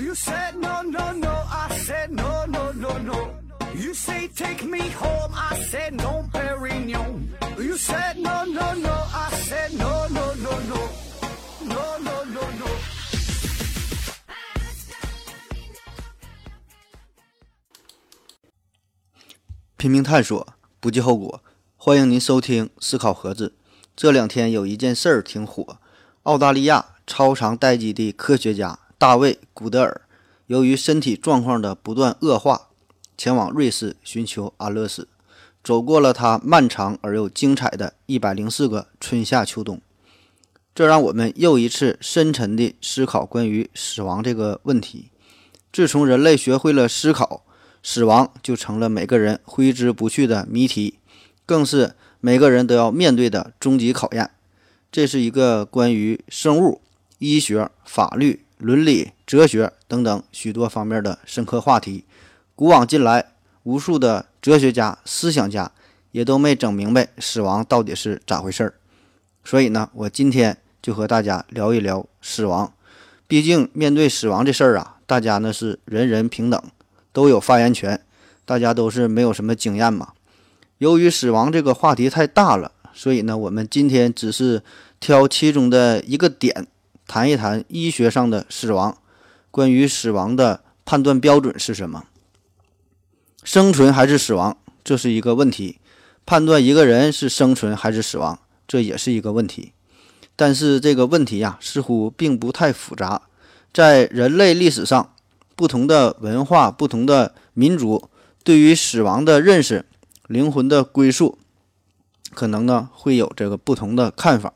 You said no, no, no. I said no, no, no, no. You say take me home. I said no, Perignon. You said no, no, no. I said no, no, no, no. No, no, no, no. 拼命探索，不计后果。欢迎您收听《思考盒子》。这两天有一件事儿挺火，澳大利亚超长待机的科学家大卫·古德尔，由于身体状况的不断恶化，前往瑞士寻求安乐死，走过了他漫长而又精彩的一百零四个春夏秋冬。这让我们又一次深沉地思考关于死亡这个问题。自从人类学会了思考，死亡就成了每个人挥之不去的谜题，更是每个人都要面对的终极考验。这是一个关于生物、医学、法律、伦理、哲学等等许多方面的深刻话题。古往今来，无数的哲学家、思想家也都没整明白死亡到底是咋回事儿。所以呢，我今天就和大家聊一聊死亡。毕竟面对死亡这事儿啊，大家呢是人人平等。都有发言权，大家都是没有什么经验嘛。由于死亡这个话题太大了，所以呢，我们今天只是挑其中的一个点谈一谈医学上的死亡。关于死亡的判断标准是什么？生存还是死亡，这是一个问题；判断一个人是生存还是死亡，这也是一个问题。但是这个问题呀，似乎并不太复杂，在人类历史上。不同的文化、不同的民族对于死亡的认识、灵魂的归宿，可能呢会有这个不同的看法。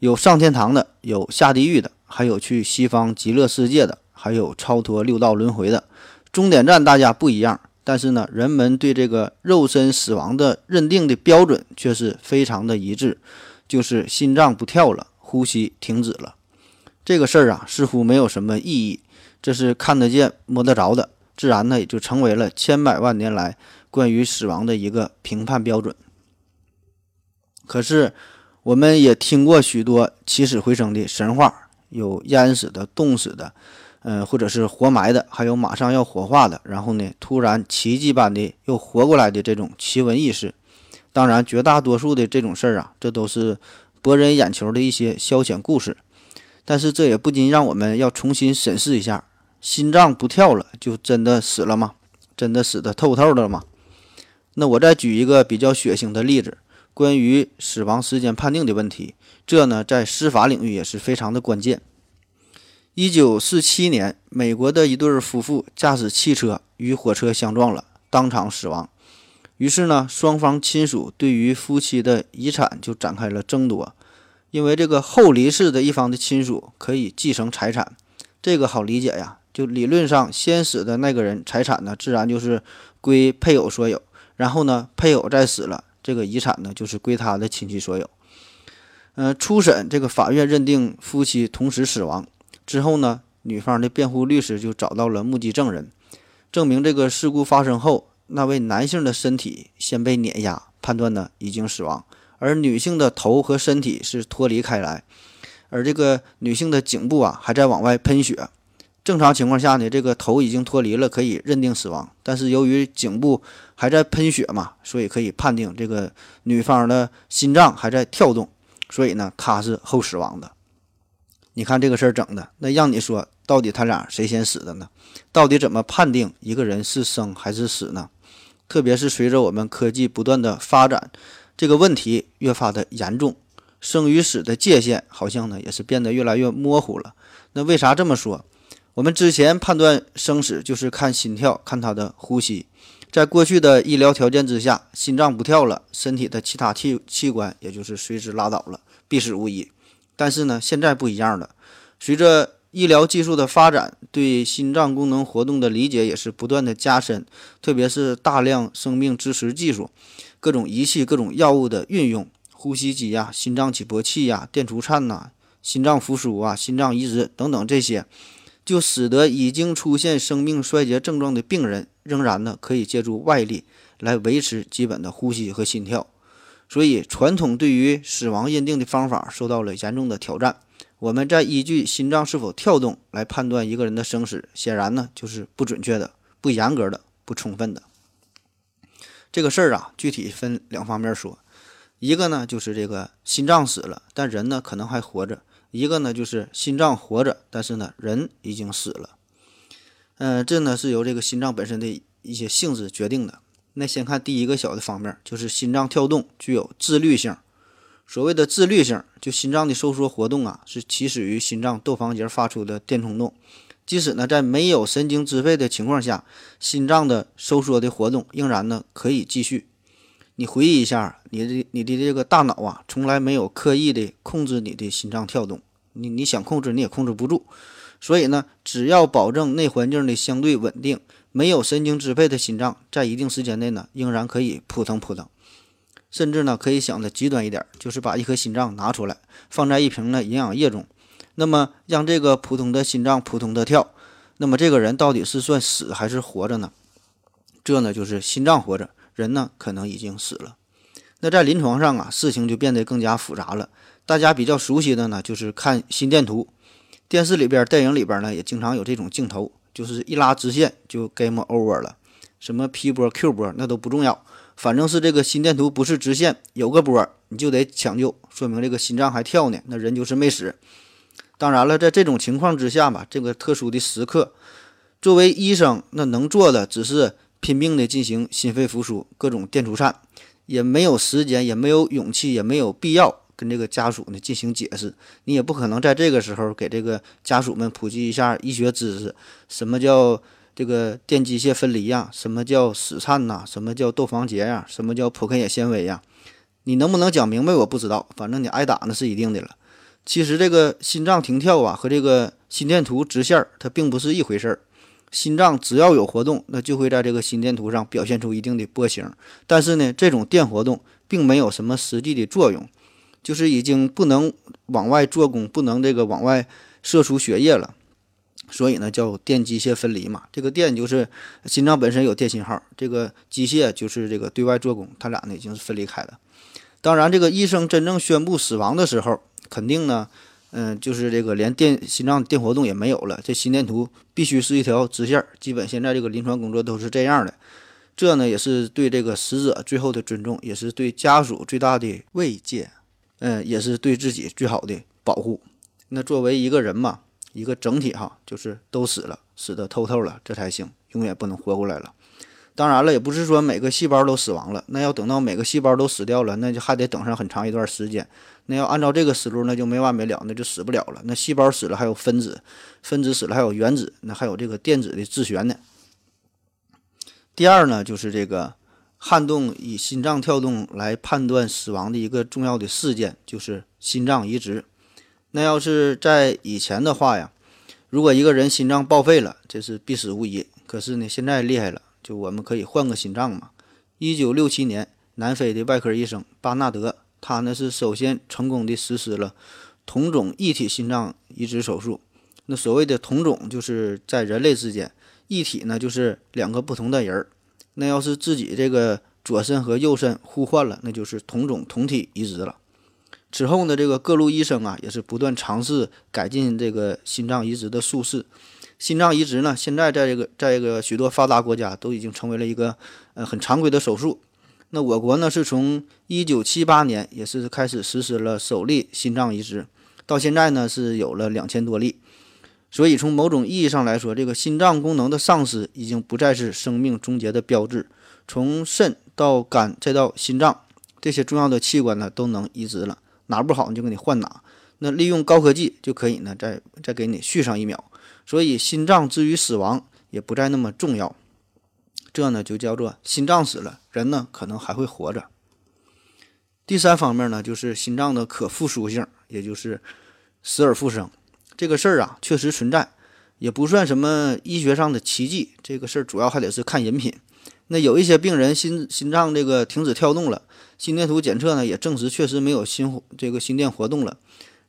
有上天堂的，有下地狱的，还有去西方极乐世界的，还有超脱六道轮回的。终点站大家不一样，但是呢，人们对这个肉身死亡的认定的标准却是非常的一致，就是心脏不跳了，呼吸停止了。这个事儿啊，似乎没有什么意义。这是看得见、摸得着的，自然呢也就成为了千百万年来关于死亡的一个评判标准。可是，我们也听过许多起死回生的神话，有淹死的、冻死的，嗯，或者是活埋的，还有马上要火化的，然后呢突然奇迹般的又活过来的这种奇闻异事。当然，绝大多数的这种事儿啊，这都是博人眼球的一些消遣故事。但是这也不禁让我们要重新审视一下：心脏不跳了，就真的死了吗？真的死得透透的了吗？那我再举一个比较血腥的例子，关于死亡时间判定的问题，这呢在司法领域也是非常的关键。一九四七年，美国的一对夫妇驾驶汽车与火车相撞了，当场死亡。于是呢，双方亲属对于夫妻的遗产就展开了争夺。因为这个后离世的一方的亲属可以继承财产，这个好理解呀。就理论上，先死的那个人财产呢，自然就是归配偶所有。然后呢，配偶再死了，这个遗产呢，就是归他的亲戚所有。嗯，初审这个法院认定夫妻同时死亡之后呢，女方的辩护律师就找到了目击证人，证明这个事故发生后，那位男性的身体先被碾压，判断呢已经死亡。而女性的头和身体是脱离开来，而这个女性的颈部啊还在往外喷血。正常情况下呢，这个头已经脱离了，可以认定死亡。但是由于颈部还在喷血嘛，所以可以判定这个女方的心脏还在跳动，所以呢她是后死亡的。你看这个事儿整的，那让你说到底他俩谁先死的呢？到底怎么判定一个人是生还是死呢？特别是随着我们科技不断的发展。这个问题越发的严重，生与死的界限好像呢也是变得越来越模糊了。那为啥这么说？我们之前判断生死就是看心跳，看他的呼吸。在过去的医疗条件之下，心脏不跳了，身体的其他器器官也就是随之拉倒了，必死无疑。但是呢，现在不一样了，随着医疗技术的发展，对心脏功能活动的理解也是不断的加深，特别是大量生命支持技术。各种仪器、各种药物的运用，呼吸机呀、心脏起搏器呀、电除颤呐、心脏复苏啊、心脏移植等等这些，就使得已经出现生命衰竭症状的病人，仍然呢可以借助外力来维持基本的呼吸和心跳。所以，传统对于死亡认定的方法受到了严重的挑战。我们再依据心脏是否跳动来判断一个人的生死，显然呢就是不准确的、不严格的、不充分的。这个事儿啊，具体分两方面说，一个呢就是这个心脏死了，但人呢可能还活着；一个呢就是心脏活着，但是呢人已经死了。嗯，这呢是由这个心脏本身的一些性质决定的。那先看第一个小的方面，就是心脏跳动具有自律性。所谓的自律性，就心脏的收缩活动啊，是起始于心脏窦房结发出的电冲动。即使呢在没有神经支配的情况下，心脏的收缩的活动仍然呢可以继续。你回忆一下，你的你的这个大脑啊，从来没有刻意的控制你的心脏跳动。你你想控制你也控制不住。所以呢，只要保证内环境的相对稳定，没有神经支配的心脏，在一定时间内呢，仍然可以扑腾扑腾。甚至呢，可以想的极端一点，就是把一颗心脏拿出来，放在一瓶的营养液中，那么让这个普通的心脏扑通的跳，那么这个人到底是算死还是活着呢？这呢就是心脏活着，人呢可能已经死了。那在临床上啊，事情就变得更加复杂了。大家比较熟悉的呢，就是看心电图，电视里边、电影里边呢，也经常有这种镜头，就是一拉直线就 game over 了，什么 P 波、Q 波那都不重要。反正是这个心电图不是直线，有个波你就得抢救，说明这个心脏还跳呢，那人就是没死。当然了，在这种情况之下吧，这个特殊的时刻，作为医生，那能做的只是拼命的进行心肺复苏，各种电除颤，也没有时间，也没有勇气，也没有必要跟这个家属呢进行解释。你也不可能在这个时候给这个家属们普及一下医学知识，什么叫？这个电机械分离呀，什么叫室颤呐？什么叫窦房结呀？什么叫剖开眼纤维呀？你能不能讲明白？我不知道，反正你挨打那是一定的了。其实这个心脏停跳啊，和这个心电图直线儿，它并不是一回事儿。心脏只要有活动，那就会在这个心电图上表现出一定的波形。但是呢，这种电活动并没有什么实际的作用，就是已经不能往外做功，不能这个往外射出血液了。所以呢，叫电机械分离嘛。这个电就是心脏本身有电信号，这个机械就是这个对外做功，它俩呢已经是分离开了。当然，这个医生真正宣布死亡的时候，肯定呢，嗯，就是这个连电心脏电活动也没有了，这心电图必须是一条直线。基本现在这个临床工作都是这样的。这呢也是对这个死者最后的尊重，也是对家属最大的慰藉，嗯，也是对自己最好的保护。那作为一个人嘛。一个整体哈，就是都死了，死的透透了，这才行，永远不能活过来了。当然了，也不是说每个细胞都死亡了，那要等到每个细胞都死掉了，那就还得等上很长一段时间。那要按照这个思路，那就没完没了，那就死不了了。那细胞死了还有分子，分子死了还有原子，那还有这个电子的自旋呢。第二呢，就是这个撼动以心脏跳动来判断死亡的一个重要的事件，就是心脏移植。那要是在以前的话呀，如果一个人心脏报废了，这是必死无疑。可是呢，现在厉害了，就我们可以换个心脏嘛。一九六七年，南非的外科医生巴纳德，他呢是首先成功的实施了同种异体心脏移植手术。那所谓的同种，就是在人类之间；异体呢，就是两个不同的人儿。那要是自己这个左肾和右肾互换了，那就是同种同体移植了。此后呢，这个各路医生啊，也是不断尝试改进这个心脏移植的术式。心脏移植呢，现在在这个在这个许多发达国家都已经成为了一个呃很常规的手术。那我国呢，是从一九七八年也是开始实施了首例心脏移植，到现在呢是有了两千多例。所以从某种意义上来说，这个心脏功能的丧失已经不再是生命终结的标志。从肾到肝再到心脏这些重要的器官呢，都能移植了。哪不好你就给你换哪，那利用高科技就可以呢，再再给你续上一秒，所以心脏至于死亡也不再那么重要，这呢就叫做心脏死了，人呢可能还会活着。第三方面呢，就是心脏的可复苏性，也就是死而复生这个事儿啊，确实存在，也不算什么医学上的奇迹，这个事儿主要还得是看人品。那有一些病人心心脏这个停止跳动了，心电图检测呢也证实确实没有心这个心电活动了。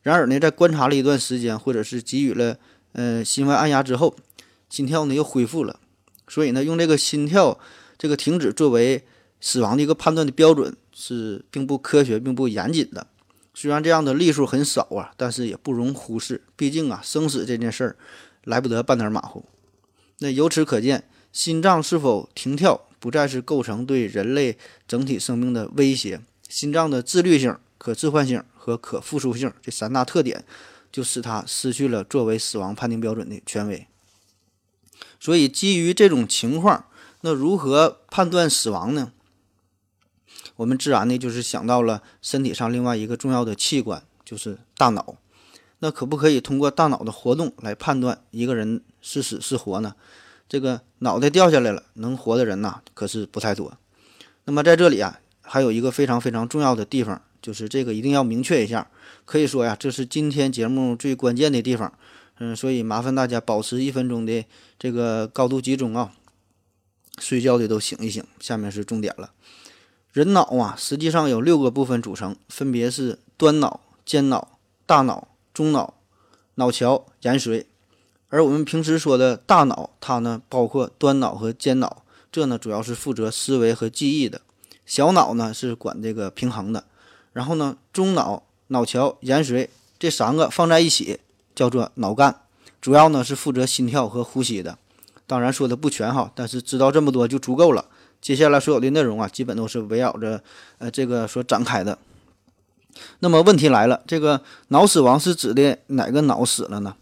然而呢，在观察了一段时间，或者是给予了呃心外按压之后，心跳呢又恢复了。所以呢，用这个心跳这个停止作为死亡的一个判断的标准是并不科学、并不严谨的。虽然这样的例数很少啊，但是也不容忽视。毕竟啊，生死这件事儿来不得半点马虎。那由此可见，心脏是否停跳不再是构成对人类整体生命的威胁。心脏的自律性、可置换性和可复苏性这三大特点，就使他失去了作为死亡判定标准的权威。所以，基于这种情况，那如何判断死亡呢？我们自然的就是想到了身体上另外一个重要的器官，就是大脑。那可不可以通过大脑的活动来判断一个人是死是活呢？这个脑袋掉下来了，能活的人呐，可是不太多。那么在这里啊，还有一个非常非常重要的地方，就是这个一定要明确一下。可以说呀，这是今天节目最关键的地方。嗯，所以麻烦大家保持一分钟的这个高度集中啊。睡觉的都醒一醒，下面是重点了。人脑啊，实际上有六个部分组成，分别是端脑、间脑、大脑、中脑、脑桥、延髓。而我们平时说的大脑，它呢包括端脑和间脑，这呢主要是负责思维和记忆的。小脑呢是管这个平衡的。然后呢，中脑、脑桥、延髓这三个放在一起叫做脑干，主要呢是负责心跳和呼吸的。当然说的不全哈，但是知道这么多就足够了。接下来所有的内容啊，基本都是围绕着呃这个所展开的。那么问题来了，这个脑死亡是指的哪个脑死了呢？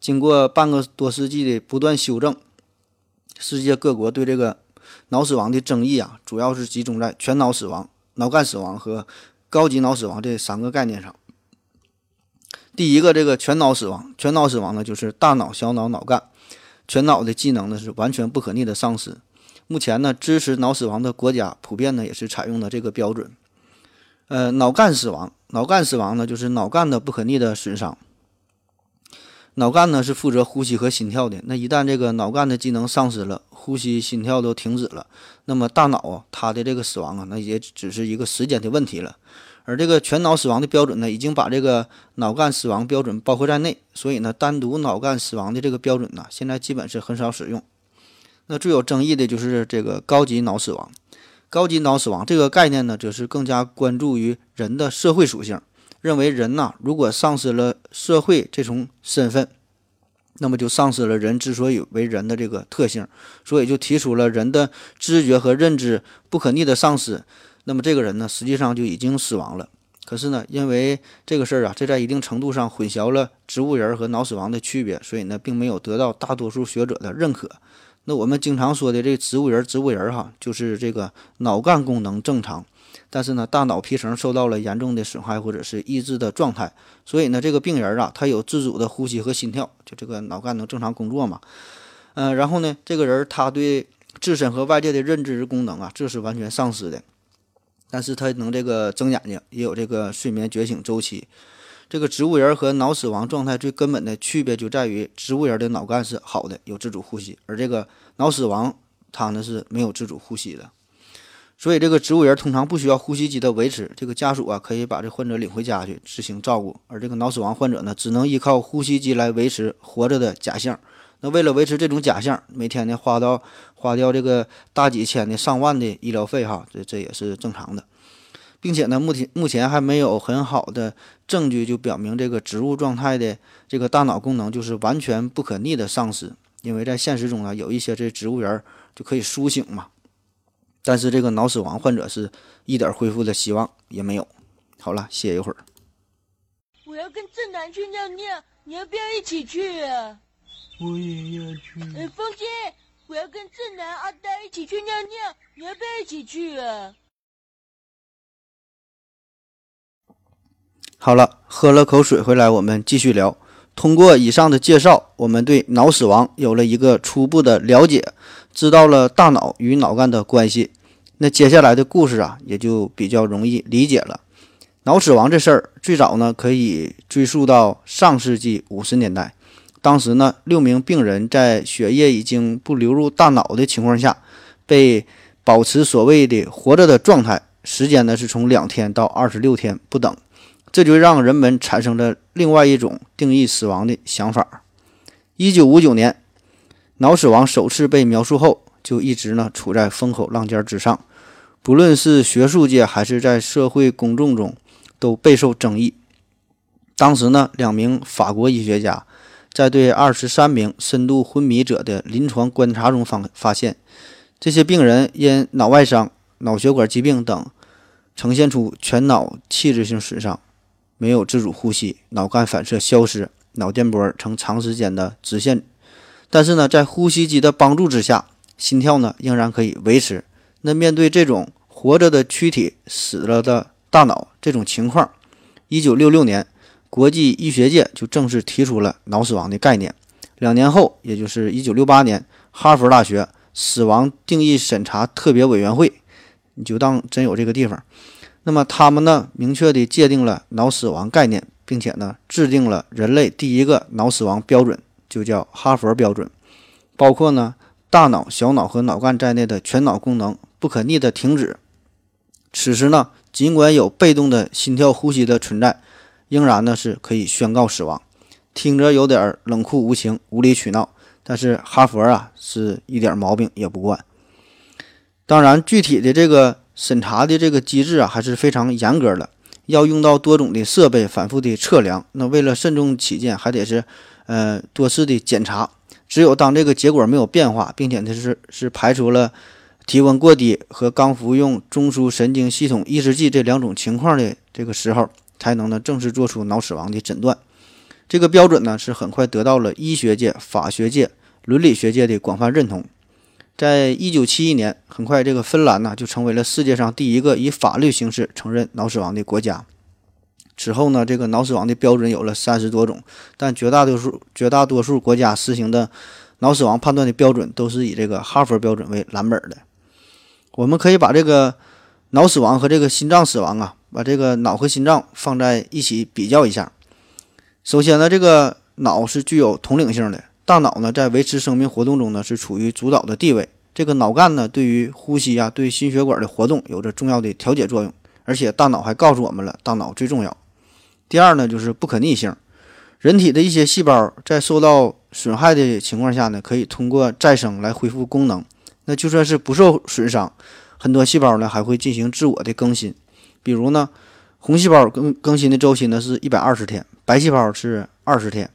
经过半个多世纪的不断修正，世界各国对这个脑死亡的争议啊，主要是集中在全脑死亡、脑干死亡和高级脑死亡这三个概念上。第一个，这个全脑死亡，全脑死亡呢，就是大脑、小脑、脑干全脑的机能呢是完全不可逆的丧失。目前呢，支持脑死亡的国家普遍呢也是采用的这个标准。呃，脑干死亡，脑干死亡呢就是脑干的不可逆的损伤。脑干呢是负责呼吸和心跳的，那一旦这个脑干的机能丧失了，呼吸、心跳都停止了，那么大脑啊它的这个死亡啊，那也只是一个时间的问题了。而这个全脑死亡的标准呢，已经把这个脑干死亡标准包括在内，所以呢，单独脑干死亡的这个标准呢，现在基本是很少使用。那最有争议的就是这个高级脑死亡。高级脑死亡这个概念呢，则是更加关注于人的社会属性，认为人呐，如果丧失了社会这种身份，那么就丧失了人之所以为人的这个特性，所以就提出了人的知觉和认知不可逆的丧失。那么这个人呢，实际上就已经死亡了。可是呢，因为这个事儿啊，这在一定程度上混淆了植物人和脑死亡的区别，所以呢，并没有得到大多数学者的认可。那我们经常说的这植物人，植物人哈，就是这个脑干功能正常，但是呢，大脑皮层受到了严重的损害或者是抑制的状态，所以呢，这个病人啊，他有自主的呼吸和心跳，就这个脑干能正常工作嘛？嗯，然后呢，这个人他对自身和外界的认知功能啊，这是完全丧失的，但是他能这个睁眼睛，也有这个睡眠觉醒周期。这个植物人和脑死亡状态最根本的区别就在于，植物人的脑干是好的，有自主呼吸，而这个脑死亡他呢是没有自主呼吸的。所以这个植物人通常不需要呼吸机的维持，这个家属啊可以把这患者领回家去自行照顾，而这个脑死亡患者呢只能依靠呼吸机来维持活着的假象。那为了维持这种假象，每天呢花到花掉这个大几千的上万的医疗费哈，这这也是正常的。并且呢，目前目前还没有很好的证据就表明这个植物状态的这个大脑功能就是完全不可逆的丧失。因为在现实中呢，有一些这植物人就可以苏醒嘛，但是这个脑死亡患者是一点恢复的希望也没有。好了，歇一会儿。我要跟正南去尿尿，你要不要一起去啊？我也要去。哎，风姐，我要跟正南、阿呆一起去尿尿，你要不要一起去啊？好了，喝了口水回来，我们继续聊。通过以上的介绍，我们对脑死亡有了一个初步的了解，知道了大脑与脑干的关系。那接下来的故事啊，也就比较容易理解了。脑死亡这事儿，最早呢可以追溯到上世纪五十年代。当时呢，六名病人在血液已经不流入大脑的情况下，被保持所谓的活着的状态，时间呢是从两天到二十六天不等。这就让人们产生了另外一种定义死亡的想法。一九五九年，脑死亡首次被描述后，就一直呢处在风口浪尖之上。不论是学术界还是在社会公众中，都备受争议。当时呢，两名法国医学家在对二十三名深度昏迷者的临床观察中发发现，这些病人因脑外伤、脑血管疾病等，呈现出全脑器质性损伤，没有自主呼吸，脑干反射消失，脑电波呈长时间的直线。但是呢，在呼吸机的帮助之下，心跳呢仍然可以维持。那面对这种活着的躯体、死了的大脑这种情况，一九六六年，国际医学界就正式提出了脑死亡的概念。两年后，也就是一九六八年，哈佛大学死亡定义审查特别委员会，你就当真有这个地方。那么他们呢，明确地界定了脑死亡概念，并且呢，制定了人类第一个脑死亡标准，就叫哈佛标准，包括呢，大脑、小脑和脑干在内的全脑功能。不可逆的停止。此时呢，尽管有被动的心跳呼吸的存在，仍然呢是可以宣告死亡。听着有点冷酷无情、无理取闹，但是哈佛啊是一点毛病也不惯。当然，具体的这个审查的这个机制啊还是非常严格的，要用到多种的设备反复的测量。那为了慎重起见，还得是呃多次的检查。只有当这个结果没有变化，并且它是是排除了。体温过低和刚服用中枢神经系统抑制剂这两种情况的这个时候，才能呢正式做出脑死亡的诊断。这个标准呢是很快得到了医学界、法学界、伦理学界的广泛认同。在一九七一年，很快这个芬兰呢就成为了世界上第一个以法律形式承认脑死亡的国家。此后呢，这个脑死亡的标准有了三十多种，但绝大多数绝大多数国家实行的脑死亡判断的标准都是以这个哈佛标准为蓝本的。我们可以把这个脑死亡和这个心脏死亡啊，把这个脑和心脏放在一起比较一下。首先呢，这个脑是具有统领性的，大脑呢在维持生命活动中呢是处于主导的地位。这个脑干呢对于呼吸啊、对心血管的活动有着重要的调节作用，而且大脑还告诉我们了，大脑最重要。第二呢就是不可逆性，人体的一些细胞在受到损害的情况下呢，可以通过再生来恢复功能。那就算是不受损伤，很多细胞呢还会进行自我的更新。比如呢，红细胞更更新的周期呢是一百二十天，白细胞是二十天，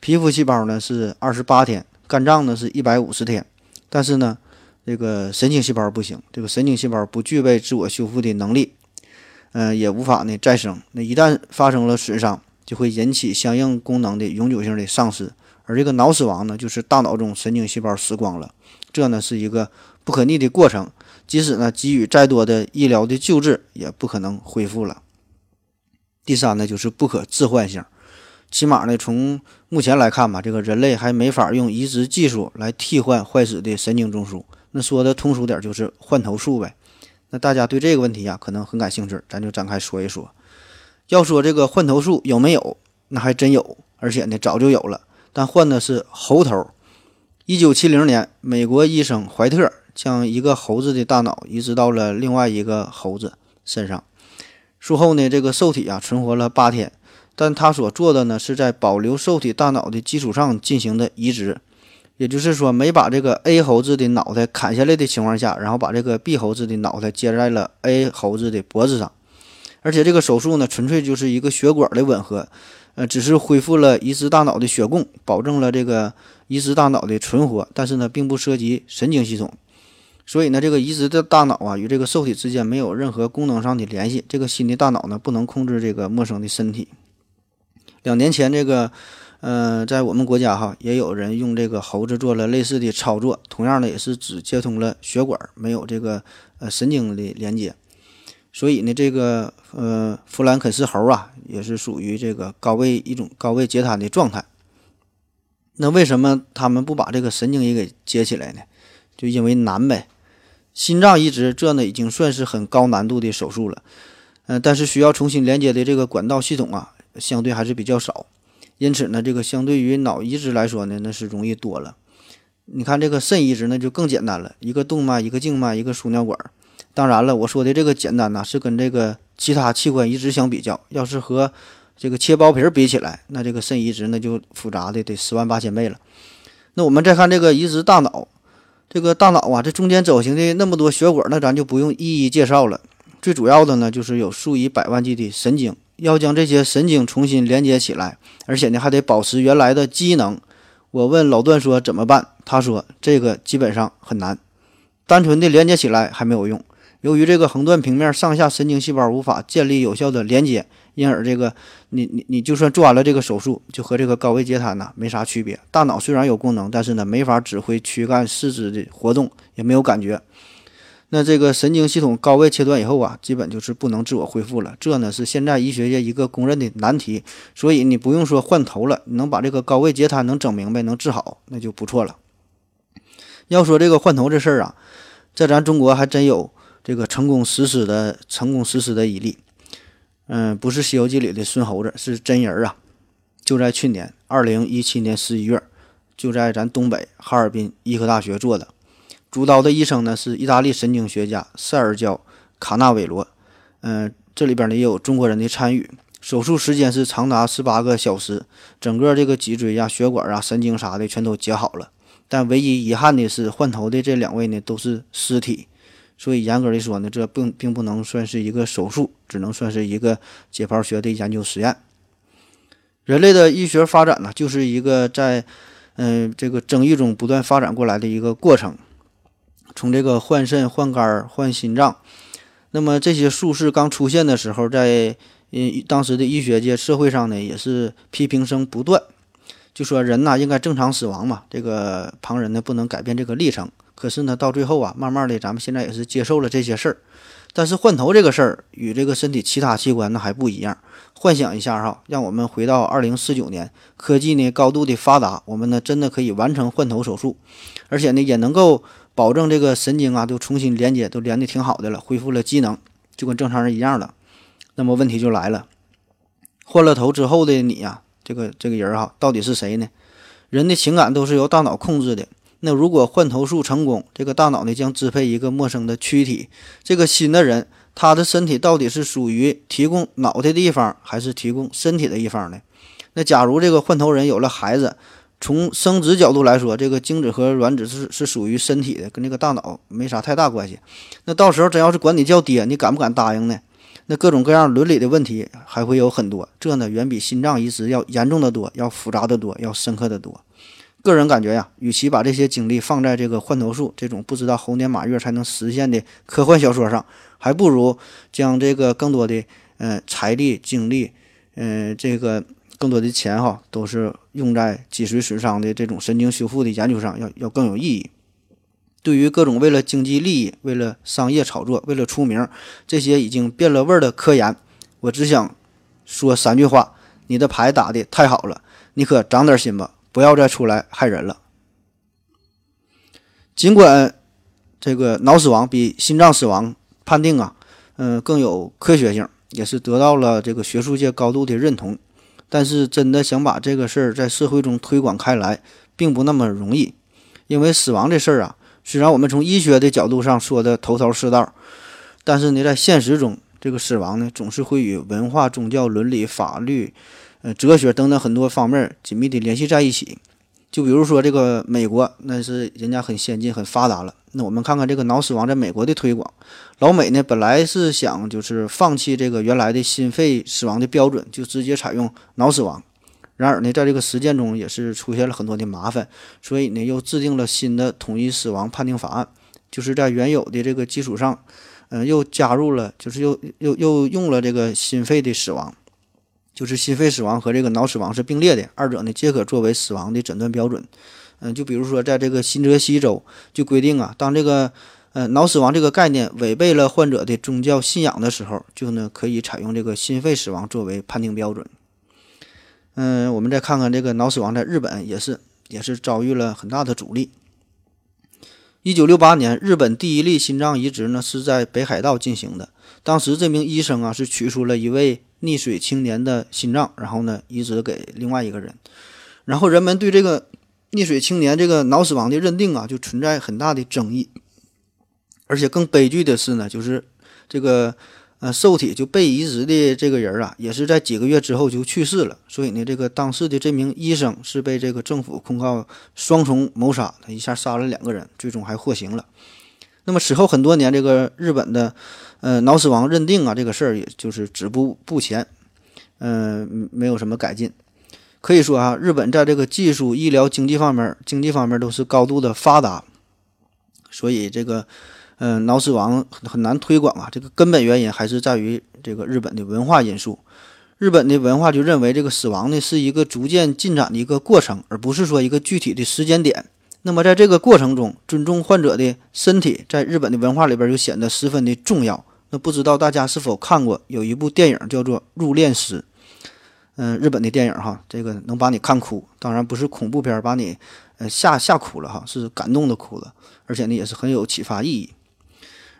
皮肤细胞呢是二十八天，肝脏呢是一百五十天。但是呢，这个神经细胞不行，这个神经细胞不具备自我修复的能力，嗯，也无法呢再生。那一旦发生了损伤，就会引起相应功能的永久性的丧失。而这个脑死亡呢，就是大脑中神经细胞死光了。这呢是一个不可逆的过程，即使呢给予再多的医疗的救治，也不可能恢复了。第三呢就是不可置换性，起码呢从目前来看吧，这个人类还没法用移植技术来替换坏死的神经中枢。那说的通俗点就是换头术呗。那大家对这个问题呀可能很感兴趣，咱就展开说一说。要说这个换头术有没有，那还真有，而且呢早就有了，但换的是猴头。一九七零年，美国医生怀特将一个猴子的大脑移植到了另外一个猴子身上。术后呢，这个受体啊存活了八天，但他所做的呢是在保留受体大脑的基础上进行的移植，也就是说，没把这个 A 猴子的脑袋砍下来的情况下，然后把这个 B 猴子的脑袋接在了 A 猴子的脖子上。而且这个手术呢，纯粹就是一个血管的吻合，呃，只是恢复了移植大脑的血供，保证了这个。移植大脑的存活，但是呢，并不涉及神经系统，所以呢，这个移植的大脑啊，与这个受体之间没有任何功能上的联系。这个新的大脑呢，不能控制这个陌生的身体。两年前，这个，呃，在我们国家哈，也有人用这个猴子做了类似的操作，同样的，也是只接通了血管，没有这个呃神经的连接。所以呢，这个呃弗兰肯斯猴啊，也是属于这个高位一种高位截瘫的状态。那为什么他们不把这个神经也给接起来呢？就因为难呗。心脏移植这呢已经算是很高难度的手术了，嗯，但是需要重新连接的这个管道系统啊，相对还是比较少。因此呢，这个相对于脑移植来说呢，那是容易多了。你看这个肾移植呢就更简单了，一个动脉，一个静脉，一个输尿管。当然了，我说的这个简单呢，是跟这个其他器官移植相比较，要是和这个切包皮比起来，那这个肾移植那就复杂的得十万八千倍了。那我们再看这个移植大脑，这个大脑啊，这中间走行的那么多血管，那咱就不用一一介绍了。最主要的呢，就是有数以百万计的神经要将这些神经重新连接起来，而且呢还得保持原来的机能。我问老段说怎么办，他说这个基本上很难，单纯的连接起来还没有用。由于这个横断平面上下神经细胞无法建立有效的连接，因而这个你你你就算做完了这个手术，就和这个高位截瘫呐没啥区别。大脑虽然有功能，但是呢没法指挥躯干四肢的活动，也没有感觉。那这个神经系统高位切断以后啊，基本就是不能自我恢复了。这呢是现在医学界一个公认的难题。所以你不用说换头了，能把这个高位截瘫能整明白、能治好，那就不错了。要说这个换头这事儿啊，在咱中国还真有。这个成功实施的成功实施的一例，嗯，不是《西游记》里的孙猴子，是真人啊！就在去年二零一七年十一月，就在咱东北哈尔滨医科大学做的。主刀的医生呢是意大利神经学家塞尔焦卡纳韦罗，嗯，这里边呢也有中国人的参与。手术时间是长达十八个小时，整个这个脊椎呀、血管啊、神经啥的全都接好了。但唯一遗憾的是，换头的这两位呢都是尸体。所以严格的说呢，这并并不能算是一个手术，只能算是一个解剖学的研究实验。人类的医学发展呢，就是一个在嗯这个争议中不断发展过来的一个过程。从这个换肾、换肝、换心脏，那么这些术式刚出现的时候，在嗯当时的医学界、社会上呢，也是批评声不断，就说人呐应该正常死亡嘛，这个旁人呢不能改变这个历程。可是呢，到最后啊，慢慢的，咱们现在也是接受了这些事儿。但是换头这个事儿与这个身体其他器官那还不一样。幻想一下哈，让我们回到二零四九年，科技呢高度的发达，我们呢真的可以完成换头手术，而且呢也能够保证这个神经啊都重新连接，都连的挺好的了，恢复了机能，就跟正常人一样了。那么问题就来了，换了头之后的你呀，这个这个人哈，到底是谁呢？人的情感都是由大脑控制的。那如果换头术成功，这个大脑呢将支配一个陌生的躯体，这个新的人他的身体到底是属于提供脑袋的一方，还是提供身体的一方呢？那假如这个换头人有了孩子，从生殖角度来说，这个精子和卵子是是属于身体的，跟这个大脑没啥太大关系。那到时候真要是管你叫爹，你敢不敢答应呢？那各种各样伦理的问题还会有很多，这呢远比心脏移植要严重的多，要复杂的多，要深刻的多。个人感觉呀，与其把这些精力放在这个换头术这种不知道猴年马月才能实现的科幻小说上，还不如将这个更多的嗯财力、精力，嗯这个更多的钱哈，都是用在脊髓损伤的这种神经修复的研究上，要要更有意义。对于各种为了经济利益、为了商业炒作、为了出名这些已经变了味儿的科研，我只想说三句话：你的牌打的太好了，你可长点心吧。不要再出来害人了。尽管这个脑死亡比心脏死亡判定啊，嗯，更有科学性，也是得到了这个学术界高度的认同，但是真的想把这个事儿在社会中推广开来，并不那么容易。因为死亡这事儿啊，虽然我们从医学的角度上说的头头是道，但是呢，在现实中，这个死亡呢，总是会与文化、宗教、伦理、法律。呃，哲学等等很多方面紧密的联系在一起。就比如说这个美国，那是人家很先进、很发达了。那我们看看这个脑死亡在美国的推广。老美呢，本来是想就是放弃这个原来的心肺死亡的标准，就直接采用脑死亡。然而呢，在这个实践中也是出现了很多的麻烦，所以呢，又制定了新的统一死亡判定法案，就是在原有的这个基础上，嗯，又加入了，就是又又又用了这个心肺的死亡。就是心肺死亡和这个脑死亡是并列的，二者呢皆可作为死亡的诊断标准。嗯，就比如说在这个新泽西州就规定啊，当这个呃脑死亡这个概念违背了患者的宗教信仰的时候，就呢可以采用这个心肺死亡作为判定标准。嗯，我们再看看这个脑死亡在日本也是也是遭遇了很大的阻力。一九六八年，日本第一例心脏移植呢是在北海道进行的，当时这名医生啊是取出了一位。溺水青年的心脏，然后呢移植给另外一个人，然后人们对这个溺水青年这个脑死亡的认定啊，就存在很大的争议。而且更悲剧的是呢，就是这个呃受体就被移植的这个人啊，也是在几个月之后就去世了。所以呢，这个当时的这名医生是被这个政府控告双重谋杀，他一下杀了两个人，最终还获刑了。那么此后很多年，这个日本的。呃，脑死亡认定啊，这个事儿也就是止步不前。嗯、没有什么改进。可以说啊，日本在这个技术、医疗、经济方面，经济方面都是高度的发达，所以这个，嗯、脑死亡很很难推广啊。这个根本原因还是在于这个日本的文化因素。日本的文化就认为这个死亡呢是一个逐渐进展的一个过程，而不是说一个具体的时间点。那么在这个过程中，尊重患者的身体，在日本的文化里边就显得十分的重要。那不知道大家是否看过有一部电影叫做《入殓师》？嗯、日本的电影哈，这个能把你看哭，当然不是恐怖片，把你呃吓吓哭了哈，是感动的哭了，而且呢也是很有启发意义。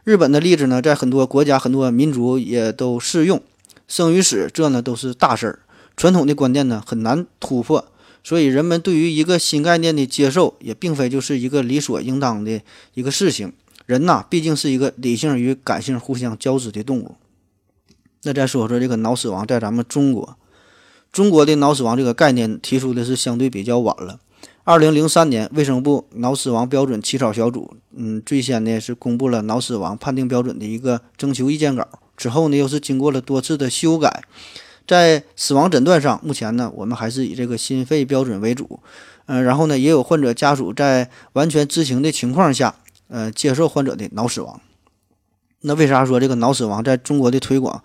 日本的例子呢，在很多国家、很多民族也都适用。生与死，这呢都是大事儿，传统的观念呢很难突破，所以人们对于一个新概念的接受，也并非就是一个理所应当的一个事情。人呐，毕竟是一个理性与感性互相交织的动物。那再说说这个脑死亡，在咱们中国，中国的脑死亡这个概念提出的是相对比较晚了。二零零三年，卫生部脑死亡标准起草小组，嗯，最先呢是公布了脑死亡判定标准的一个征求意见稿。之后呢，又是经过了多次的修改，在死亡诊断上，目前呢，我们还是以这个心肺标准为主。嗯、然后呢，也有患者家属在完全知情的情况下，呃，接受患者的脑死亡。那为啥说这个脑死亡在中国的推广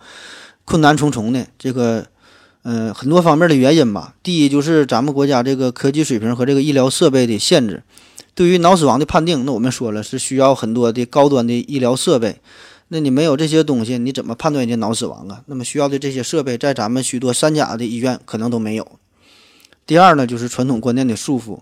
困难重重呢？这个，嗯，很多方面的原因吧。第一就是咱们国家这个科技水平和这个医疗设备的限制。对于脑死亡的判定，那我们说了是需要很多的高端的医疗设备。那你没有这些东西，你怎么判断人家脑死亡啊？那么需要的这些设备，在咱们许多三甲的医院可能都没有。第二呢，就是传统观念的束缚，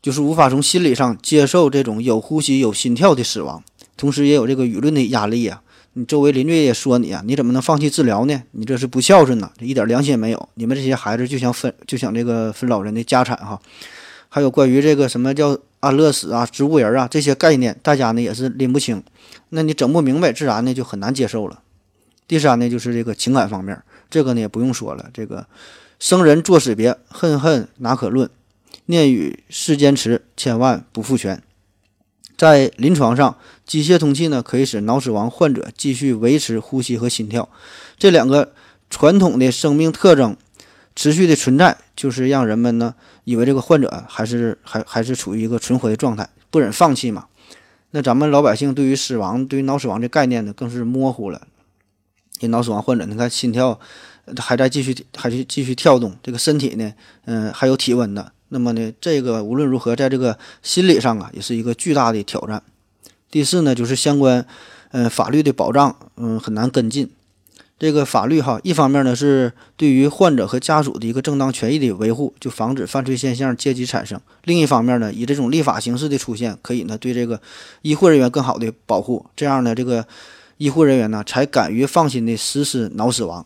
就是无法从心理上接受这种有呼吸、有心跳的死亡，同时也有这个舆论的压力呀、你周围邻居也说你啊，你怎么能放弃治疗呢？你这是不孝顺呐，这一点良心也没有。你们这些孩子就想分，就想这个分老人的家产哈。还有关于这个什么叫安乐死啊、植物人啊这些概念，大家呢也是拎不清。那你整不明白，自然呢就很难接受了。第三呢，就是这个情感方面，这个呢也不用说了，这个生人作死别，恨恨哪可论，念与世间迟，千万不复全。在临床上，机械通气呢可以使脑死亡患者继续维持呼吸和心跳，这两个传统的生命特征持续的存在，就是让人们呢以为这个患者还是还还是处于一个存活的状态，不忍放弃嘛。那咱们老百姓对于死亡、对于脑死亡这概念呢，更是模糊了。这脑死亡患者，你看心跳还在继续，还是继续跳动，这个身体呢，嗯、还有体温的。那么呢，这个无论如何，在这个心理上啊，也是一个巨大的挑战。第四呢，就是相关，嗯、法律的保障，嗯，很难跟进。这个法律哈，一方面呢是对于患者和家属的一个正当权益的维护，就防止犯罪现象借机产生；另一方面呢，以这种立法形式的出现，可以呢对这个医护人员更好的保护，这样呢，这个医护人员呢才敢于放心的实施脑死亡。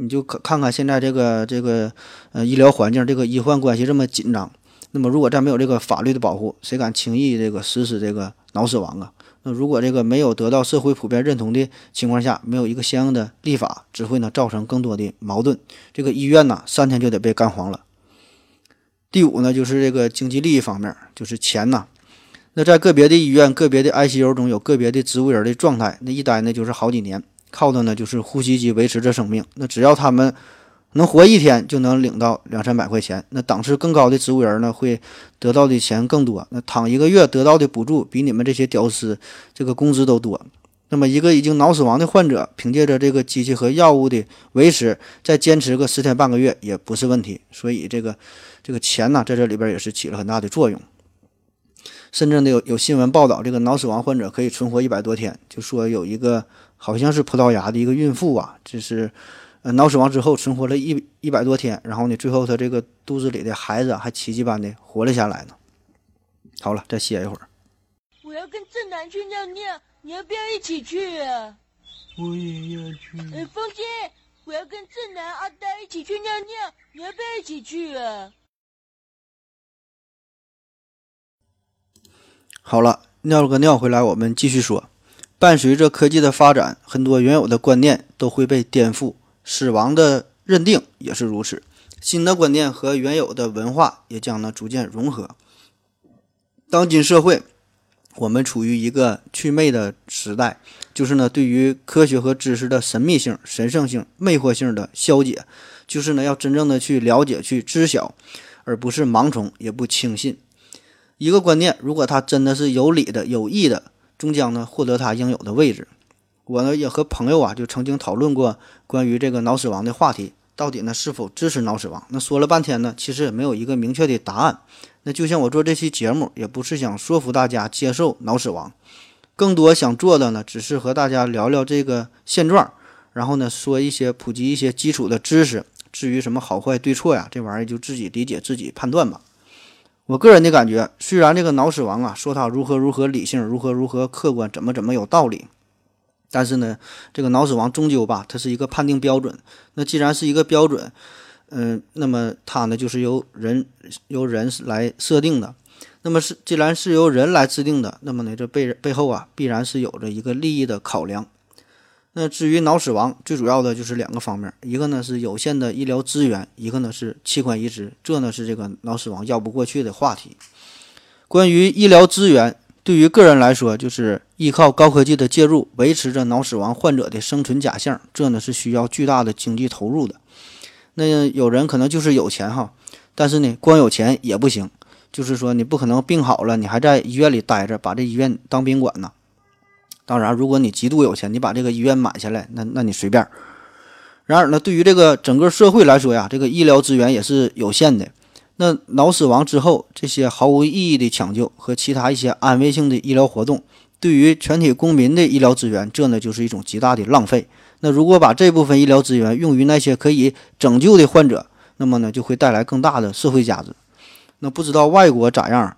你就看看看现在这个这个呃医疗环境，这个医患关系这么紧张，那么如果再没有这个法律的保护，谁敢轻易这个实施这个脑死亡啊？那如果这个没有得到社会普遍认同的情况下，没有一个相应的立法，只会呢造成更多的矛盾。这个医院呢，三天就得被干黄了。第五呢，就是这个经济利益方面，就是钱呐。那在个别的医院、个别的 ICU 中有个别的植物人的状态，那一待呢就是好几年，靠的呢就是呼吸机维持着生命。那只要他们能活一天，就能领到两三百块钱。那档次更高的植物人呢，会得到的钱更多。那躺一个月得到的补助比你们这些屌丝这个工资都多。那么一个已经脑死亡的患者，凭借着这个机器和药物的维持，再坚持个十天半个月也不是问题。所以这个这个钱呢，在这里边也是起了很大的作用。甚至呢有有新闻报道，这个脑死亡患者可以存活一百多天，就说有一个好像是葡萄牙的一个孕妇啊，这是呃脑死亡之后存活了一一百多天，然后呢最后她这个肚子里的孩子啊还奇迹般的活了下来呢。好了，再歇一会儿。我要跟正南去尿尿，你要不要一起去啊？我也要去。呃，风姐，我要跟正南、阿呆一起去尿尿，你要不要一起去啊？好了，尿了个尿回来，我们继续说。伴随着科技的发展，很多原有的观念都会被颠覆，死亡的认定也是如此。新的观念和原有的文化也将呢逐渐融合。当今社会，我们处于一个祛魅的时代，就是呢，对于科学和知识的神秘性、神圣性、魅惑性的消解，就是呢，要真正的去了解、去知晓，而不是盲从，也不轻信。一个观念，如果它真的是有理的、有益的，终将呢获得它应有的位置。我呢也和朋友啊，就曾经讨论过关于这个脑死亡的话题，到底呢是否支持脑死亡？那说了半天呢，其实也没有一个明确的答案。那就像我做这期节目，也不是想说服大家接受脑死亡，更多想做的呢，只是和大家聊聊这个现状，然后呢，说一些普及一些基础的知识。至于什么好坏对错呀，这玩意儿就自己理解、自己判断吧。我个人的感觉，虽然这个脑死亡啊，说它如何如何理性，如何如何客观，怎么怎么有道理，但是呢，这个脑死亡终究吧，它是一个判定标准。那既然是一个标准，嗯，那么它呢，就是由人由人来设定的。那么是既然是由人来制定的，那么呢，这背背后啊，必然是有着一个利益的考量。那至于脑死亡，最主要的就是两个方面，一个呢是有限的医疗资源，一个呢是器官移植，这呢是这个脑死亡绕不过去的话题。关于医疗资源，对于个人来说，就是依靠高科技的介入，维持着脑死亡患者的生存假象，这呢是需要巨大的经济投入的。那有人可能就是有钱哈，但是呢，光有钱也不行，就是说你不可能病好了，你还在医院里待着，把这医院当宾馆呢。当然，如果你极度有钱，你把这个医院买下来，那那你随便。然而呢，对于这个整个社会来说呀，这个医疗资源也是有限的。那脑死亡之后，这些毫无意义的抢救和其他一些安慰性的医疗活动，对于全体公民的医疗资源，这呢就是一种极大的浪费。那如果把这部分医疗资源用于那些可以拯救的患者，那么呢就会带来更大的社会价值。那不知道外国咋样？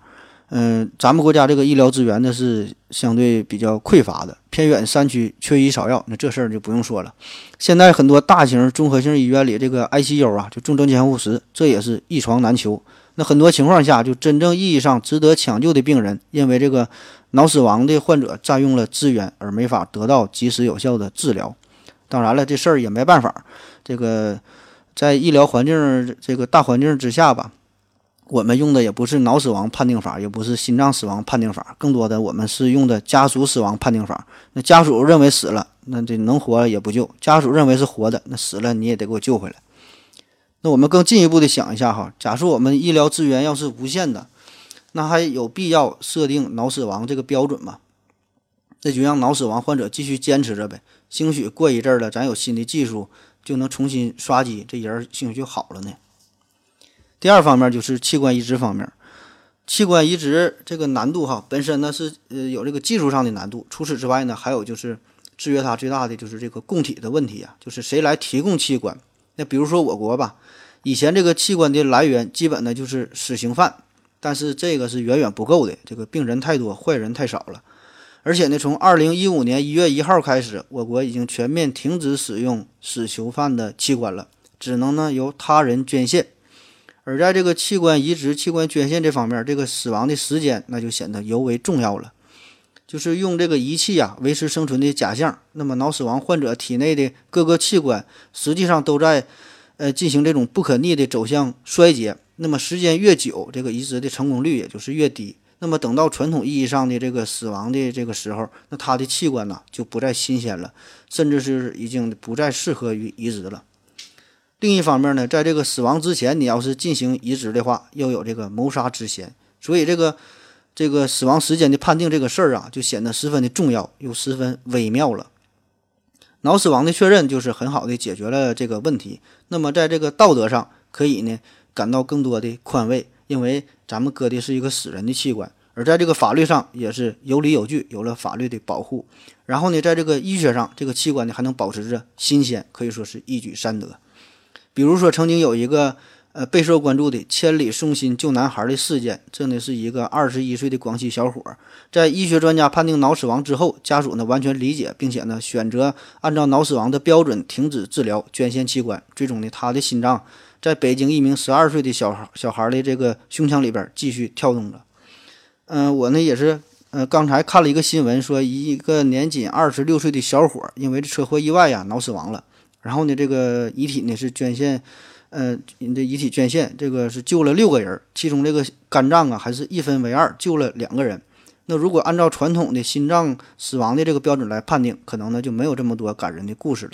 嗯，咱们国家这个医疗资源呢是相对比较匮乏的，偏远山区缺医少药，那这事儿就不用说了。现在很多大型综合性医院里，这个 ICU 啊，就重症监护室，这也是一床难求。那很多情况下，就真正意义上值得抢救的病人，因为这个脑死亡的患者占用了资源，而没法得到及时有效的治疗。当然了，这事儿也没办法。这个在医疗环境这个大环境之下吧，我们用的也不是脑死亡判定法，也不是心脏死亡判定法，更多的我们是用的家属死亡判定法。那家属认为死了，那这能活也不救；家属认为是活的，那死了你也得给我救回来。那我们更进一步的想一下哈，假设我们医疗资源要是无限的，那还有必要设定脑死亡这个标准吗？那就让脑死亡患者继续坚持着呗。兴许过一阵儿了，咱有新的技术，就能重新刷机，这人兴许就好了呢。第二方面就是器官移植方面，器官移植这个难度哈，本身呢是呃有这个技术上的难度。除此之外呢，还有就是制约它最大的就是这个供体的问题啊，就是谁来提供器官？那比如说我国吧，以前这个器官的来源基本呢就是死刑犯，但是这个是远远不够的，这个病人太多，坏人太少了。而且呢，从二零一五年一月一号开始，我国已经全面停止使用死囚犯的器官了，只能呢由他人捐献。而在这个器官移植、器官捐献这方面，这个死亡的时间那就显得尤为重要了。就是用这个仪器啊维持生存的假象，那么脑死亡患者体内的各个器官实际上都在呃进行这种不可逆的走向衰竭。那么时间越久，这个移植的成功率也就是越低。那么等到传统意义上的这个死亡的这个时候，那他的器官呢就不再新鲜了，甚至是已经不再适合于移植了。另一方面呢，在这个死亡之前，你要是进行移植的话，又有这个谋杀之嫌，所以这个这个死亡时间的判定这个事儿啊，就显得十分的重要，又十分微妙了。脑死亡的确认就是很好的解决了这个问题。那么在这个道德上，可以呢感到更多的宽慰。因为咱们割的是一个死人的器官，而在这个法律上也是有理有据，有了法律的保护。然后呢，在这个医学上，这个器官呢还能保持着新鲜，可以说是一举三得。比如说，曾经有一个呃备受关注的“千里送心救男孩”的事件，这呢是一个二十一岁的广西小伙，在医学专家判定脑死亡之后，家属呢完全理解，并且呢选择按照脑死亡的标准停止治疗，捐献器官。最终呢，他的心脏。在北京，一名十二岁的小孩小孩的这个胸腔里边继续跳动着。嗯，我呢也是，呃，刚才看了一个新闻，说一个年仅二十六岁的小伙因为车祸意外呀脑死亡了。然后呢，这个遗体呢是捐献，呃，你的遗体捐献，这个是救了六个人，其中这个肝脏啊还是一分为二，救了两个人。那如果按照传统的心脏死亡的这个标准来判定，可能呢就没有这么多感人的故事了。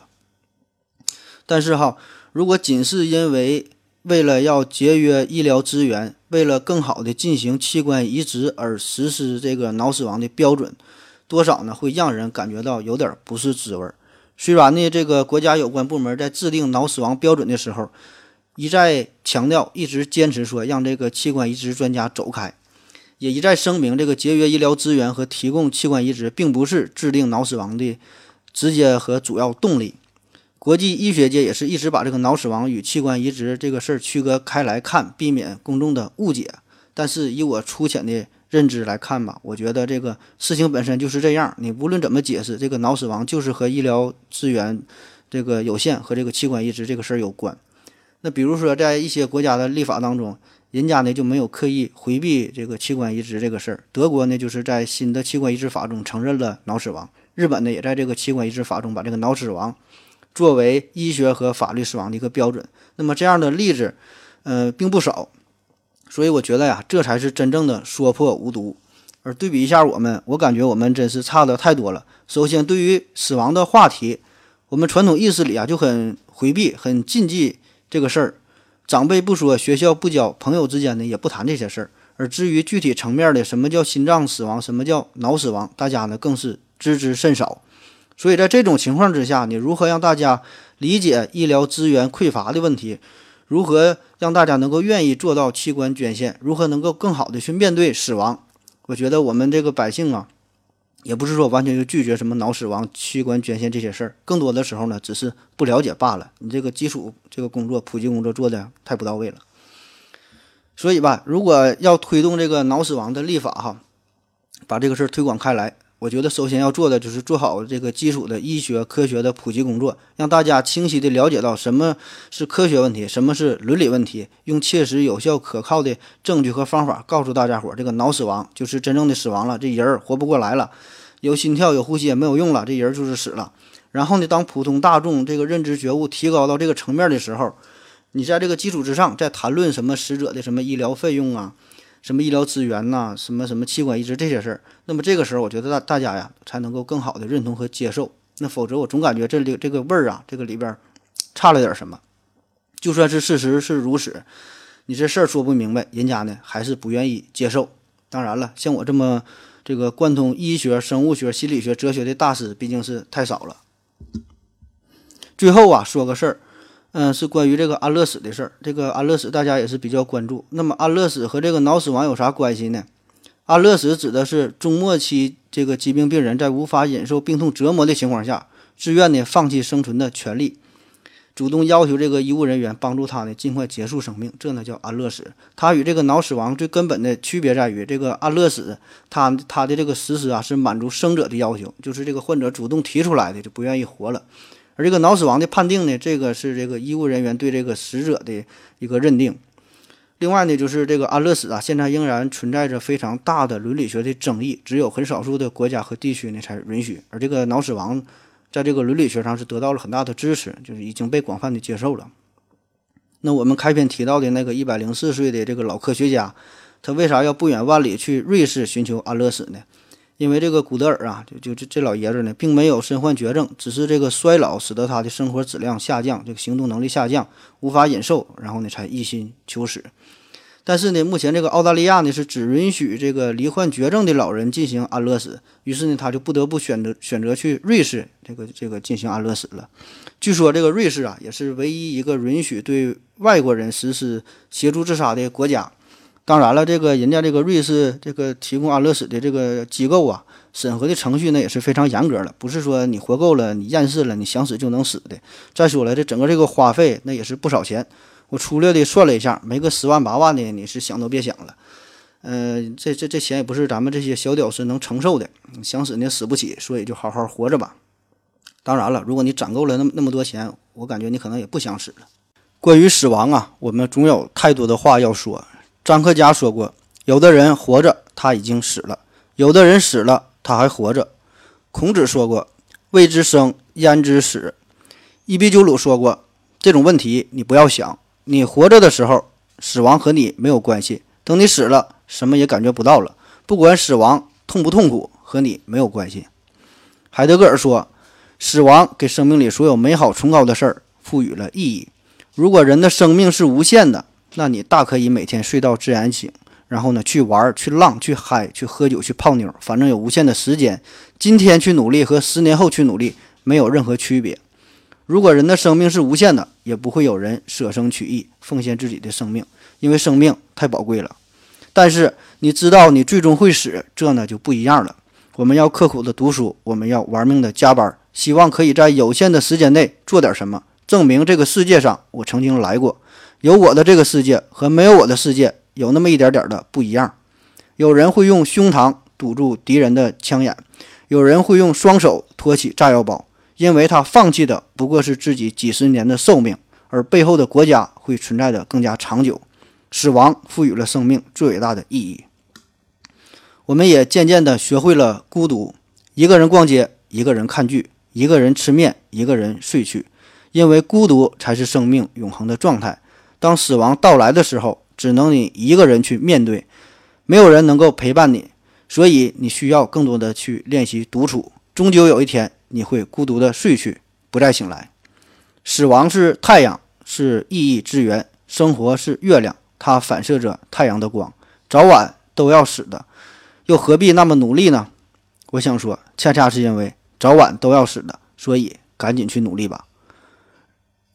但是哈，如果仅是因为为了要节约医疗资源，为了更好的进行器官移植而实施这个脑死亡的标准，多少呢会让人感觉到有点不是滋味儿。虽然呢，这个国家有关部门在制定脑死亡标准的时候，一再强调，一直坚持说让这个器官移植专家走开，也一再声明，这个节约医疗资源和提供器官移植并不是制定脑死亡的直接和主要动力。国际医学界也是一直把这个脑死亡与器官移植这个事儿区隔开来看，避免公众的误解。但是以我粗浅的认知来看吧，我觉得这个事情本身就是这样。你无论怎么解释，这个脑死亡就是和医疗资源这个有限和这个器官移植这个事儿有关。那比如说，在一些国家的立法当中，人家呢就没有刻意回避这个器官移植这个事儿。德国呢就是在新的器官移植法中承认了脑死亡。日本呢也在这个器官移植法中把这个脑死亡作为医学和法律死亡的一个标准。那么这样的例子，呃，并不少。所以我觉得呀，这才是真正的说破无毒。而对比一下我们，我感觉我们真是差的太多了。首先，对于死亡的话题，我们传统意识里啊就很回避、很禁忌。这个事儿，长辈不说，学校不教，朋友之间呢也不谈这些事儿。而至于具体层面的什么叫心脏死亡，什么叫脑死亡，大家呢更是知之甚少。所以在这种情况之下，你如何让大家理解医疗资源匮乏的问题？如何让大家能够愿意做到器官捐献？如何能够更好的去面对死亡？我觉得我们这个百姓啊。也不是说完全就拒绝什么脑死亡、器官捐献这些事儿，更多的时候呢，只是不了解罢了。你这个基础这个工作、普及工作做的太不到位了。所以吧，如果要推动这个脑死亡的立法哈，把这个事儿推广开来，我觉得首先要做的就是做好这个基础的医学科学的普及工作，让大家清晰地了解到什么是科学问题，什么是伦理问题，用切实有效可靠的证据和方法告诉大家伙，这个脑死亡就是真正的死亡了，这人儿活不过来了。有心跳有呼吸也没有用了，这人就是死了。然后呢，当普通大众这个认知觉悟提高到这个层面的时候，你在这个基础之上再谈论什么死者的什么医疗费用啊，什么医疗资源呐，什么什么器官移植这些事儿，那么这个时候我觉得大大家呀才能够更好的认同和接受。那否则我总感觉这里这个味儿啊，这个里边 差了点什么。就算是事实是如此，你这事儿说不明白，人家呢还是不愿意接受。当然了，像我这么。这个贯通医学、生物学、心理学、哲学的大师毕竟是太少了。最后啊，说个事儿，嗯，是关于这个安乐死的事儿。这个安乐死大家也是比较关注。那么安乐死和这个脑死亡有啥关系呢？安乐死指的是中末期这个疾病病人在无法忍受病痛折磨的情况下，自愿的放弃生存的权利。主动要求这个医务人员帮助他呢，尽快结束生命，这呢叫安乐死。它与这个脑死亡最根本的区别在于，这个安乐死，它它的这个实施啊是满足生者的要求，就是这个患者主动提出来的，就不愿意活了。而这个脑死亡的判定呢，这个是这个医务人员对这个死者的一个认定。另外呢，就是这个安乐死啊，现在仍然存在着非常大的伦理学的争议，只有很少数的国家和地区呢才允许。而这个脑死亡。在这个伦理学上是得到了很大的支持，就是已经被广泛的接受了。那我们开篇提到的那个一百零四岁的这个老科学家，他为啥要不远万里去瑞士寻求安乐死呢？因为这个古德尔啊，就就这这老爷子呢，并没有身患绝症，只是这个衰老使得他的生活质量下降，这个行动能力下降，无法忍受，然后呢才一心求死。但是呢，目前这个澳大利亚呢是只允许这个罹患绝症的老人进行安乐死，于是呢，他就不得不选择选择去瑞士这个这个进行安乐死了。据说这个瑞士啊，也是唯一一个允许对外国人实施协助自杀的国家。当然了，这个人家这个瑞士这个提供安乐死的这个机构啊，审核的程序呢也是非常严格的，不是说你活够了，你厌世了，你想死就能死的。再说了，这整个这个花费那也是不少钱。我粗略的算了一下，没个十万八万的，你是想都别想了。嗯，这这这钱也不是咱们这些小屌丝能承受的。想死你死不起，所以就好好活着吧。当然了，如果你攒够了那么那么多钱，我感觉你可能也不想死了。关于死亡啊，我们总有太多的话要说。张克家说过，有的人活着他已经死了，有的人死了他还活着。孔子说过，未知生焉知死。伊壁鸠鲁说过，这种问题你不要想。你活着的时候，死亡和你没有关系；等你死了，什么也感觉不到了。不管死亡痛不痛苦和你没有关系。海德格尔说，死亡给生命里所有美好崇高的事儿赋予了意义。如果人的生命是无限的，那你大可以每天睡到自然醒，然后呢去玩、去浪、去嗨、去喝酒、去泡妞，反正有无限的时间。今天去努力和十年后去努力没有任何区别。如果人的生命是无限的，也不会有人舍生取义，奉献自己的生命，因为生命太宝贵了。但是你知道你最终会死，这呢就不一样了。我们要刻苦的读书，我们要玩命的加班，希望可以在有限的时间内做点什么，证明这个世界上我曾经来过。有我的这个世界和没有我的世界有那么一点点的不一样。有人会用胸膛堵住敌人的枪眼，有人会用双手托起炸药包，因为他放弃的不过是自己几十年的寿命，而背后的国家会存在的更加长久。死亡赋予了生命最伟大的意义。我们也渐渐地学会了孤独，一个人逛街，一个人看剧，一个人吃面，一个人睡去，因为孤独才是生命永恒的状态。当死亡到来的时候，只能你一个人去面对，没有人能够陪伴你，所以你需要更多的去练习独处。终究有一天，你会孤独的睡去，不再醒来。死亡是太阳，是意义之源；生活是月亮，它反射着太阳的光，早晚都要死的。又何必那么努力呢？我想说，恰恰是因为早晚都要死的，所以赶紧去努力吧。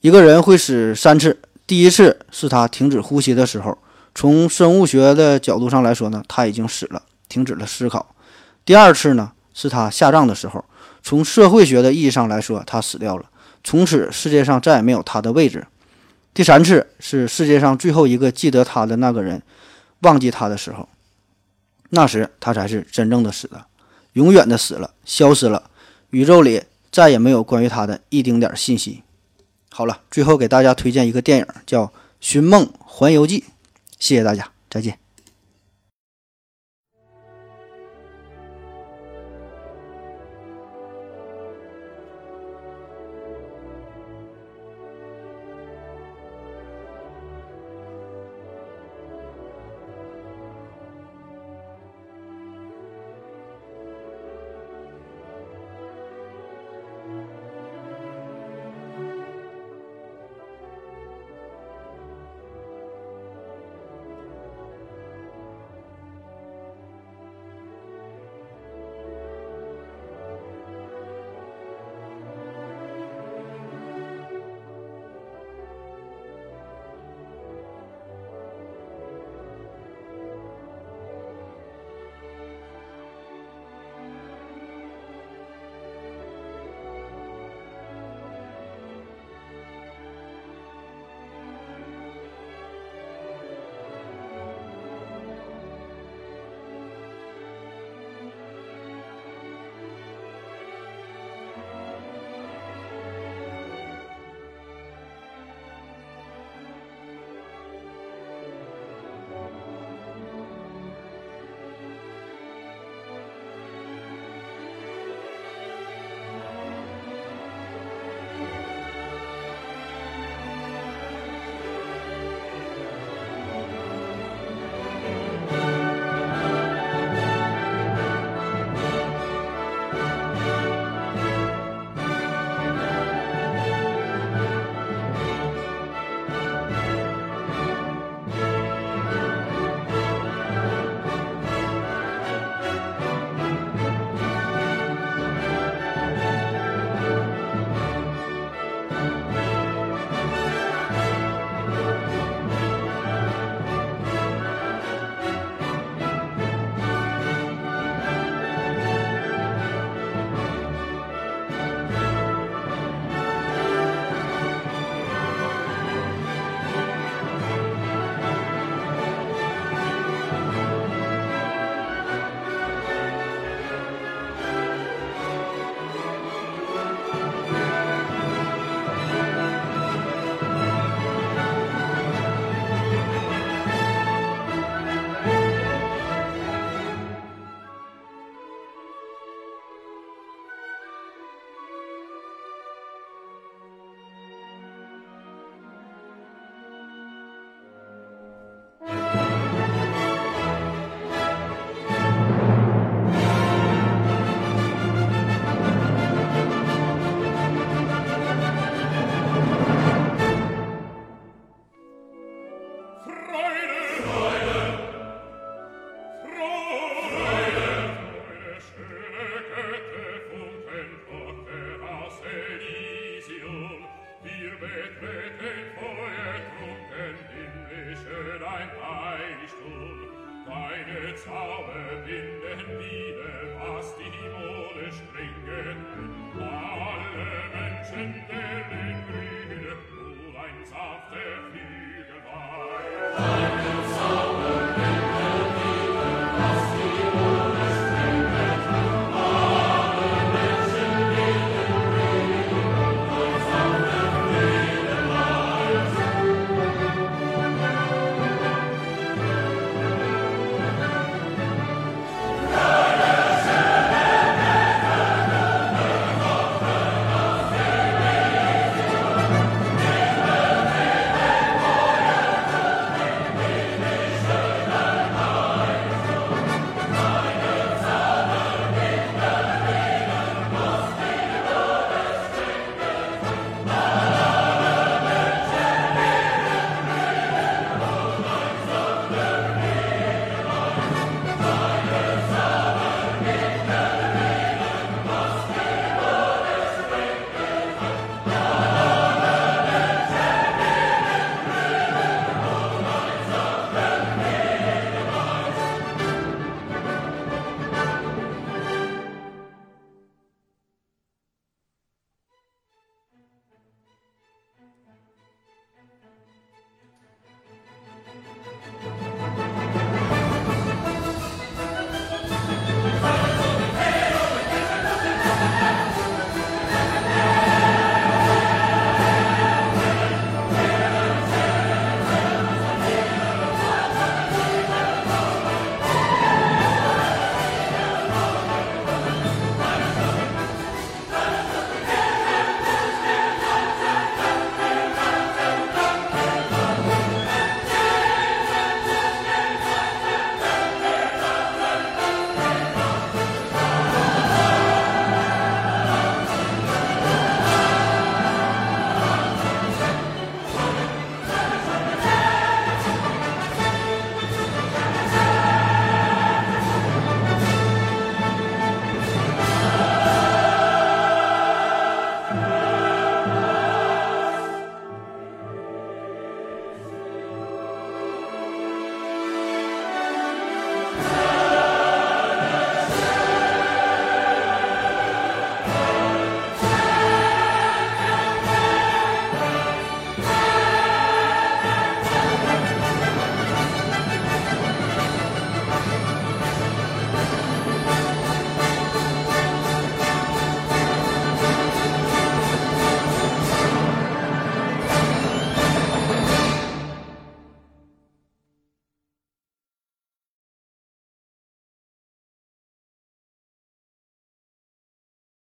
一个人会死三次，第一次是他停止呼吸的时候，从生物学的角度上来说呢，他已经死了，停止了思考。第二次呢，是他下葬的时候，从社会学的意义上来说，他死掉了，从此世界上再也没有他的位置。第三次是世界上最后一个记得他的那个人忘记他的时候。那时他才是真正的死了，永远的死了，消失了，宇宙里再也没有关于他的一丁点信息。好了，最后给大家推荐一个电影，叫《寻梦环游记》，谢谢大家，再见。